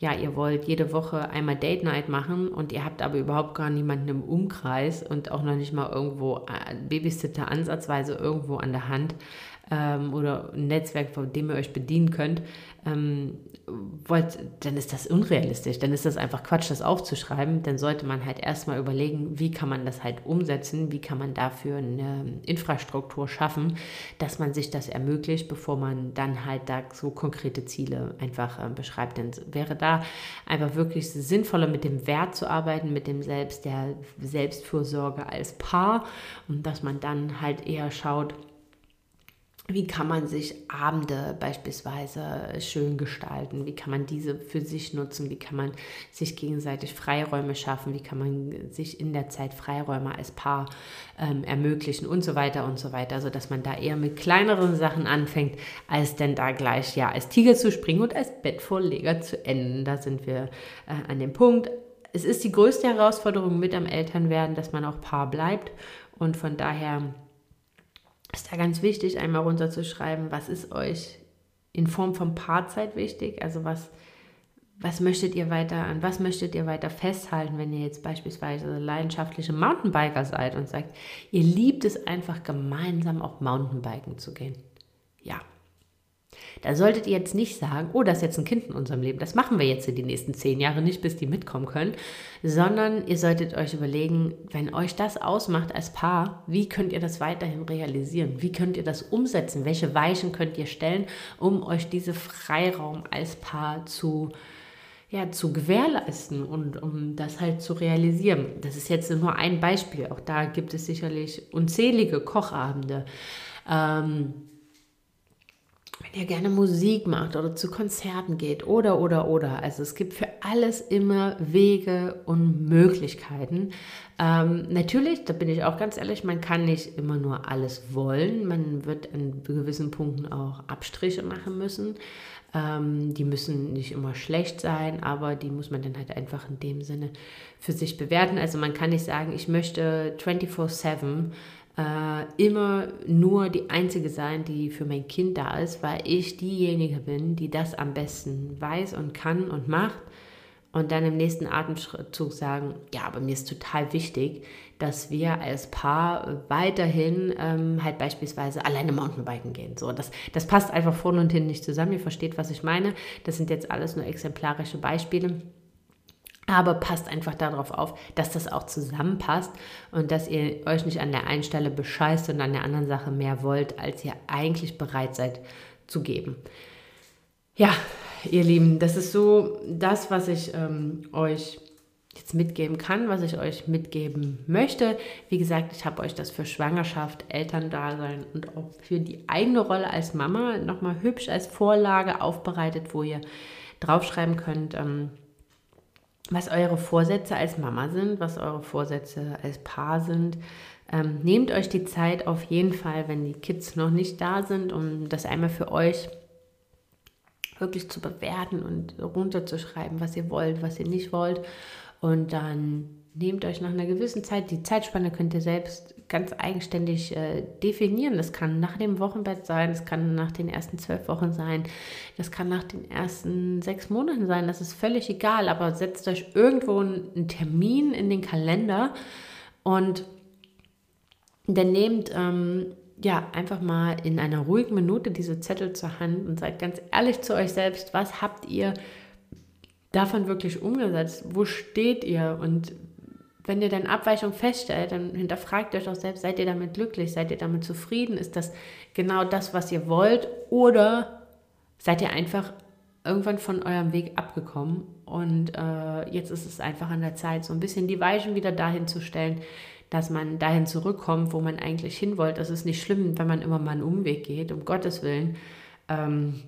ja, ihr wollt jede Woche einmal Date Night machen und ihr habt aber überhaupt gar niemanden im Umkreis und auch noch nicht mal irgendwo äh, Babysitter ansatzweise irgendwo an der Hand, ähm, oder ein Netzwerk, von dem ihr euch bedienen könnt, ähm, wollt, dann ist das unrealistisch. Dann ist das einfach Quatsch, das aufzuschreiben. Dann sollte man halt erstmal überlegen, wie kann man das halt umsetzen, wie kann man dafür eine Infrastruktur schaffen, dass man sich das ermöglicht, bevor man dann halt da so konkrete Ziele einfach äh, beschreibt. Dann wäre da einfach wirklich sinnvoller mit dem Wert zu arbeiten, mit dem Selbst, der Selbstfürsorge als Paar und dass man dann halt eher schaut, wie kann man sich Abende beispielsweise schön gestalten? Wie kann man diese für sich nutzen? Wie kann man sich gegenseitig Freiräume schaffen? Wie kann man sich in der Zeit Freiräume als Paar ähm, ermöglichen und so weiter und so weiter? Also, dass man da eher mit kleineren Sachen anfängt, als denn da gleich ja als Tiger zu springen und als Bettvorleger zu enden. Da sind wir äh, an dem Punkt. Es ist die größte Herausforderung mit am Elternwerden, dass man auch Paar bleibt und von daher ist da ganz wichtig, einmal runterzuschreiben, was ist euch in Form von Paarzeit wichtig? Also was, was möchtet ihr weiter, an was möchtet ihr weiter festhalten, wenn ihr jetzt beispielsweise leidenschaftliche Mountainbiker seid und sagt, ihr liebt es einfach gemeinsam auf Mountainbiken zu gehen? Ja, da solltet ihr jetzt nicht sagen, oh, das ist jetzt ein Kind in unserem Leben, das machen wir jetzt in die nächsten zehn Jahre nicht, bis die mitkommen können, sondern ihr solltet euch überlegen, wenn euch das ausmacht als Paar, wie könnt ihr das weiterhin realisieren? Wie könnt ihr das umsetzen? Welche Weichen könnt ihr stellen, um euch diese Freiraum als Paar zu ja, zu gewährleisten und um das halt zu realisieren. Das ist jetzt nur ein Beispiel. Auch da gibt es sicherlich unzählige Kochabende. Ähm, wenn ihr gerne Musik macht oder zu Konzerten geht oder, oder, oder. Also es gibt für alles immer Wege und Möglichkeiten. Ähm, natürlich, da bin ich auch ganz ehrlich, man kann nicht immer nur alles wollen. Man wird an gewissen Punkten auch Abstriche machen müssen. Ähm, die müssen nicht immer schlecht sein, aber die muss man dann halt einfach in dem Sinne für sich bewerten. Also man kann nicht sagen, ich möchte 24-7 äh, immer nur die Einzige sein, die für mein Kind da ist, weil ich diejenige bin, die das am besten weiß und kann und macht. Und dann im nächsten Atemzug sagen, ja, aber mir ist total wichtig, dass wir als Paar weiterhin ähm, halt beispielsweise alleine Mountainbiken gehen. So, das, das passt einfach vorne und hinten nicht zusammen. Ihr versteht, was ich meine. Das sind jetzt alles nur exemplarische Beispiele. Aber passt einfach darauf auf, dass das auch zusammenpasst und dass ihr euch nicht an der einen Stelle bescheißt und an der anderen Sache mehr wollt, als ihr eigentlich bereit seid zu geben. Ja, ihr Lieben, das ist so das, was ich ähm, euch jetzt mitgeben kann, was ich euch mitgeben möchte. Wie gesagt, ich habe euch das für Schwangerschaft, Elterndasein und auch für die eigene Rolle als Mama nochmal hübsch als Vorlage aufbereitet, wo ihr draufschreiben könnt. Ähm, was eure Vorsätze als Mama sind, was eure Vorsätze als Paar sind. Ähm, nehmt euch die Zeit auf jeden Fall, wenn die Kids noch nicht da sind, um das einmal für euch wirklich zu bewerten und runterzuschreiben, was ihr wollt, was ihr nicht wollt. Und dann nehmt euch nach einer gewissen Zeit, die Zeitspanne könnt ihr selbst ganz eigenständig äh, definieren. Das kann nach dem Wochenbett sein, das kann nach den ersten zwölf Wochen sein, das kann nach den ersten sechs Monaten sein, das ist völlig egal, aber setzt euch irgendwo einen Termin in den Kalender und dann nehmt ähm, ja einfach mal in einer ruhigen Minute diese Zettel zur Hand und seid ganz ehrlich zu euch selbst, was habt ihr davon wirklich umgesetzt? Wo steht ihr und wenn ihr dann Abweichung feststellt, dann hinterfragt euch auch selbst, seid ihr damit glücklich, seid ihr damit zufrieden, ist das genau das, was ihr wollt oder seid ihr einfach irgendwann von eurem Weg abgekommen und äh, jetzt ist es einfach an der Zeit, so ein bisschen die Weichen wieder dahin zu stellen, dass man dahin zurückkommt, wo man eigentlich hin wollte. Das ist nicht schlimm, wenn man immer mal einen Umweg geht, um Gottes Willen. Ähm,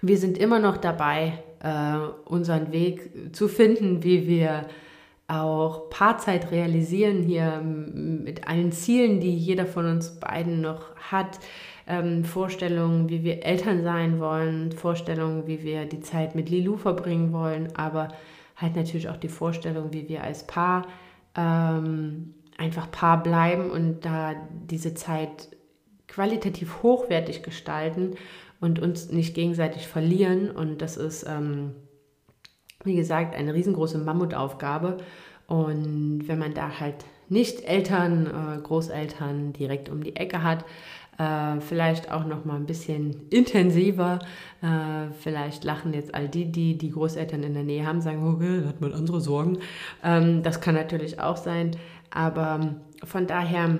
wir sind immer noch dabei, äh, unseren Weg zu finden, wie wir auch Paarzeit realisieren hier mit allen Zielen, die jeder von uns beiden noch hat. Ähm, Vorstellungen, wie wir Eltern sein wollen, Vorstellungen, wie wir die Zeit mit Lilou verbringen wollen, aber halt natürlich auch die Vorstellung, wie wir als Paar ähm, einfach Paar bleiben und da diese Zeit qualitativ hochwertig gestalten und uns nicht gegenseitig verlieren. Und das ist ähm, wie gesagt, eine riesengroße Mammutaufgabe. Und wenn man da halt nicht Eltern, äh, Großeltern direkt um die Ecke hat, äh, vielleicht auch noch mal ein bisschen intensiver. Äh, vielleicht lachen jetzt all die, die die Großeltern in der Nähe haben, sagen, okay, da hat man andere Sorgen. Ähm, das kann natürlich auch sein. Aber von daher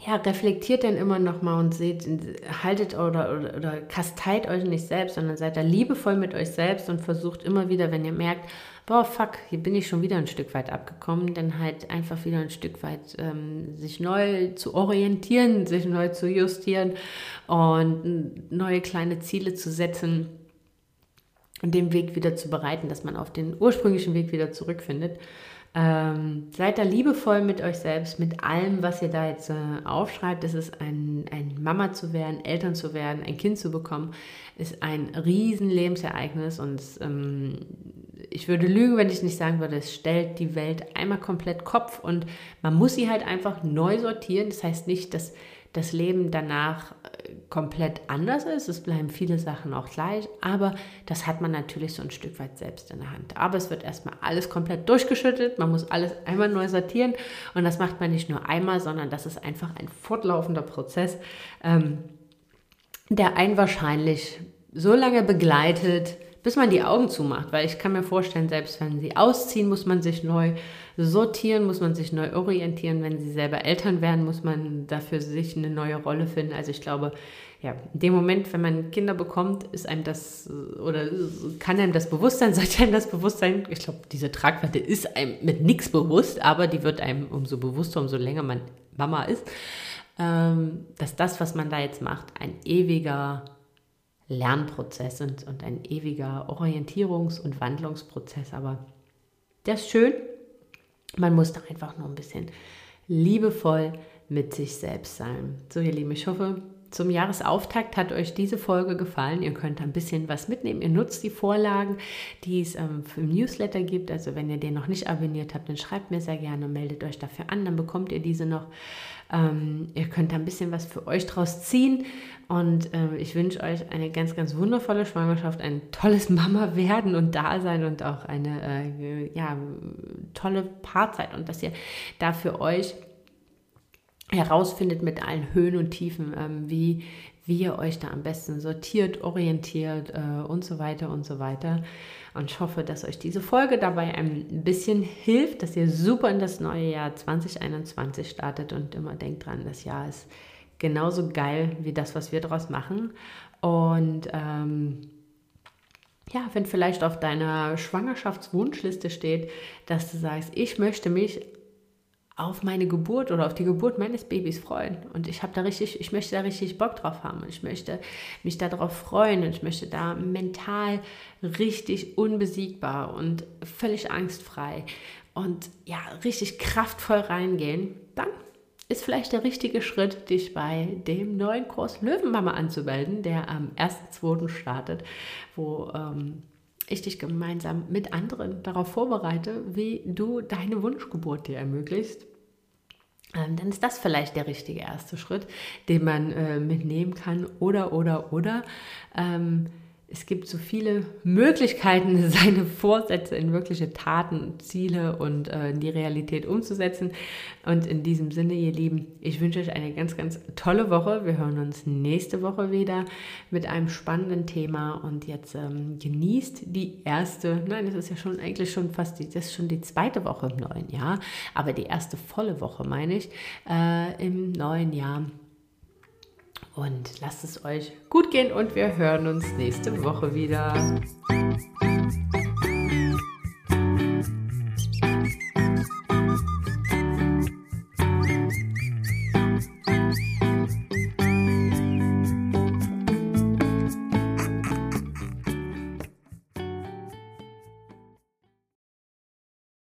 ja, reflektiert dann immer noch mal und seht, haltet oder, oder, oder kasteit euch nicht selbst, sondern seid da liebevoll mit euch selbst und versucht immer wieder, wenn ihr merkt, boah, fuck, hier bin ich schon wieder ein Stück weit abgekommen, dann halt einfach wieder ein Stück weit ähm, sich neu zu orientieren, sich neu zu justieren und neue kleine Ziele zu setzen und den Weg wieder zu bereiten, dass man auf den ursprünglichen Weg wieder zurückfindet. Ähm, seid da liebevoll mit euch selbst, mit allem, was ihr da jetzt äh, aufschreibt. Es ist ein, ein Mama zu werden, Eltern zu werden, ein Kind zu bekommen, ist ein riesen Lebensereignis und ähm, ich würde lügen, wenn ich nicht sagen würde, es stellt die Welt einmal komplett Kopf und man muss sie halt einfach neu sortieren. Das heißt nicht, dass das Leben danach komplett anders ist. Es bleiben viele Sachen auch gleich, aber das hat man natürlich so ein Stück weit selbst in der Hand. Aber es wird erstmal alles komplett durchgeschüttelt. Man muss alles einmal neu sortieren und das macht man nicht nur einmal, sondern das ist einfach ein fortlaufender Prozess, ähm, der einen wahrscheinlich so lange begleitet, bis man die Augen zumacht, weil ich kann mir vorstellen, selbst wenn sie ausziehen, muss man sich neu sortieren, muss man sich neu orientieren. Wenn sie selber Eltern werden, muss man dafür sich eine neue Rolle finden. Also ich glaube, ja, in dem Moment, wenn man Kinder bekommt, ist einem das oder kann einem das Bewusstsein, [LAUGHS] sollte einem das Bewusstsein, ich glaube, diese Tragweite ist einem mit nichts bewusst, aber die wird einem umso bewusster, umso länger man Mama ist, ähm, dass das, was man da jetzt macht, ein ewiger Lernprozess und, und ein ewiger Orientierungs- und Wandlungsprozess. Aber der ist schön. Man muss da einfach nur ein bisschen liebevoll mit sich selbst sein. So, ihr Lieben, ich hoffe, zum Jahresauftakt hat euch diese Folge gefallen. Ihr könnt ein bisschen was mitnehmen. Ihr nutzt die Vorlagen, die es ähm, im Newsletter gibt. Also wenn ihr den noch nicht abonniert habt, dann schreibt mir sehr gerne, meldet euch dafür an, dann bekommt ihr diese noch. Ähm, ihr könnt ein bisschen was für euch draus ziehen. Und äh, ich wünsche euch eine ganz, ganz wundervolle Schwangerschaft, ein tolles Mama werden und Dasein und auch eine äh, ja, tolle Paarzeit und dass ihr da für euch herausfindet mit allen Höhen und Tiefen, ähm, wie, wie ihr euch da am besten sortiert, orientiert äh, und so weiter und so weiter. Und ich hoffe, dass euch diese Folge dabei ein bisschen hilft, dass ihr super in das neue Jahr 2021 startet und immer denkt dran, das Jahr ist genauso geil wie das, was wir daraus machen. Und ähm, ja, wenn vielleicht auf deiner Schwangerschaftswunschliste steht, dass du sagst, ich möchte mich auf meine Geburt oder auf die Geburt meines Babys freuen. Und ich habe da richtig, ich möchte da richtig Bock drauf haben und ich möchte mich darauf freuen und ich möchte da mental richtig unbesiegbar und völlig angstfrei und ja, richtig kraftvoll reingehen, dann ist vielleicht der richtige Schritt, dich bei dem neuen Kurs Löwenmama anzumelden, der am 1.2. startet, wo ähm, ich dich gemeinsam mit anderen darauf vorbereite, wie du deine Wunschgeburt dir ermöglicht, ähm, dann ist das vielleicht der richtige erste Schritt, den man äh, mitnehmen kann. Oder, oder, oder. Es gibt so viele Möglichkeiten, [LAUGHS] seine Vorsätze in wirkliche Taten, Ziele und äh, in die Realität umzusetzen. Und in diesem Sinne, ihr Lieben, ich wünsche euch eine ganz, ganz tolle Woche. Wir hören uns nächste Woche wieder mit einem spannenden Thema. Und jetzt ähm, genießt die erste, nein, das ist ja schon eigentlich schon fast die, das ist schon die zweite Woche im neuen Jahr, aber die erste volle Woche, meine ich, äh, im neuen Jahr. Und lasst es euch gut gehen und wir hören uns nächste Woche wieder.